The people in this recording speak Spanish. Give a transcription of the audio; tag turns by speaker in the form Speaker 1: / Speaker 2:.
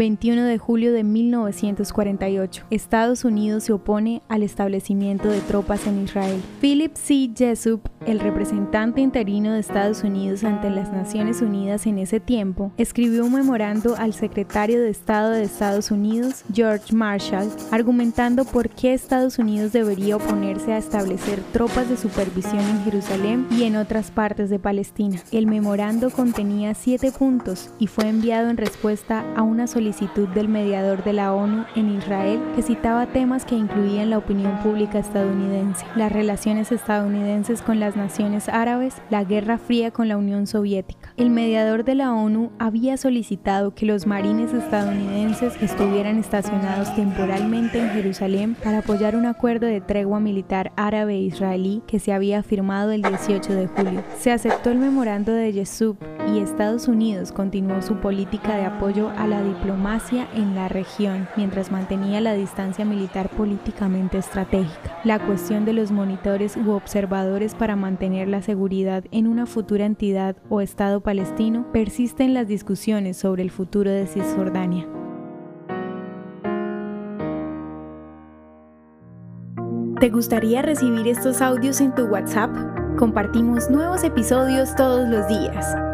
Speaker 1: 21 de julio de 1948. Estados Unidos se opone al establecimiento de tropas en Israel. Philip C. Jessup, el representante interino de Estados Unidos ante las Naciones Unidas en ese tiempo, escribió un memorando al secretario de Estado de Estados Unidos, George Marshall, argumentando por qué Estados Unidos debería oponerse a establecer tropas de supervisión en Jerusalén y en otras partes de Palestina. El memorando contenía siete puntos y fue enviado en respuesta a una solicitud del mediador de la ONU en Israel que citaba temas que incluían la opinión pública estadounidense, las relaciones estadounidenses con las naciones árabes, la Guerra Fría con la Unión Soviética. El mediador de la ONU había solicitado que los marines estadounidenses estuvieran estacionados temporalmente en Jerusalén para apoyar un acuerdo de tregua militar árabe-israelí que se había firmado el 18 de julio. Se aceptó el memorando de Yesub y Estados Unidos continuó su política de apoyo a la diplomacia en la región mientras mantenía la distancia militar políticamente estratégica. La cuestión de los monitores u observadores para mantener la seguridad en una futura entidad o Estado palestino persiste en las discusiones sobre el futuro de Cisjordania. ¿Te gustaría recibir estos audios en tu WhatsApp? Compartimos nuevos episodios todos los días.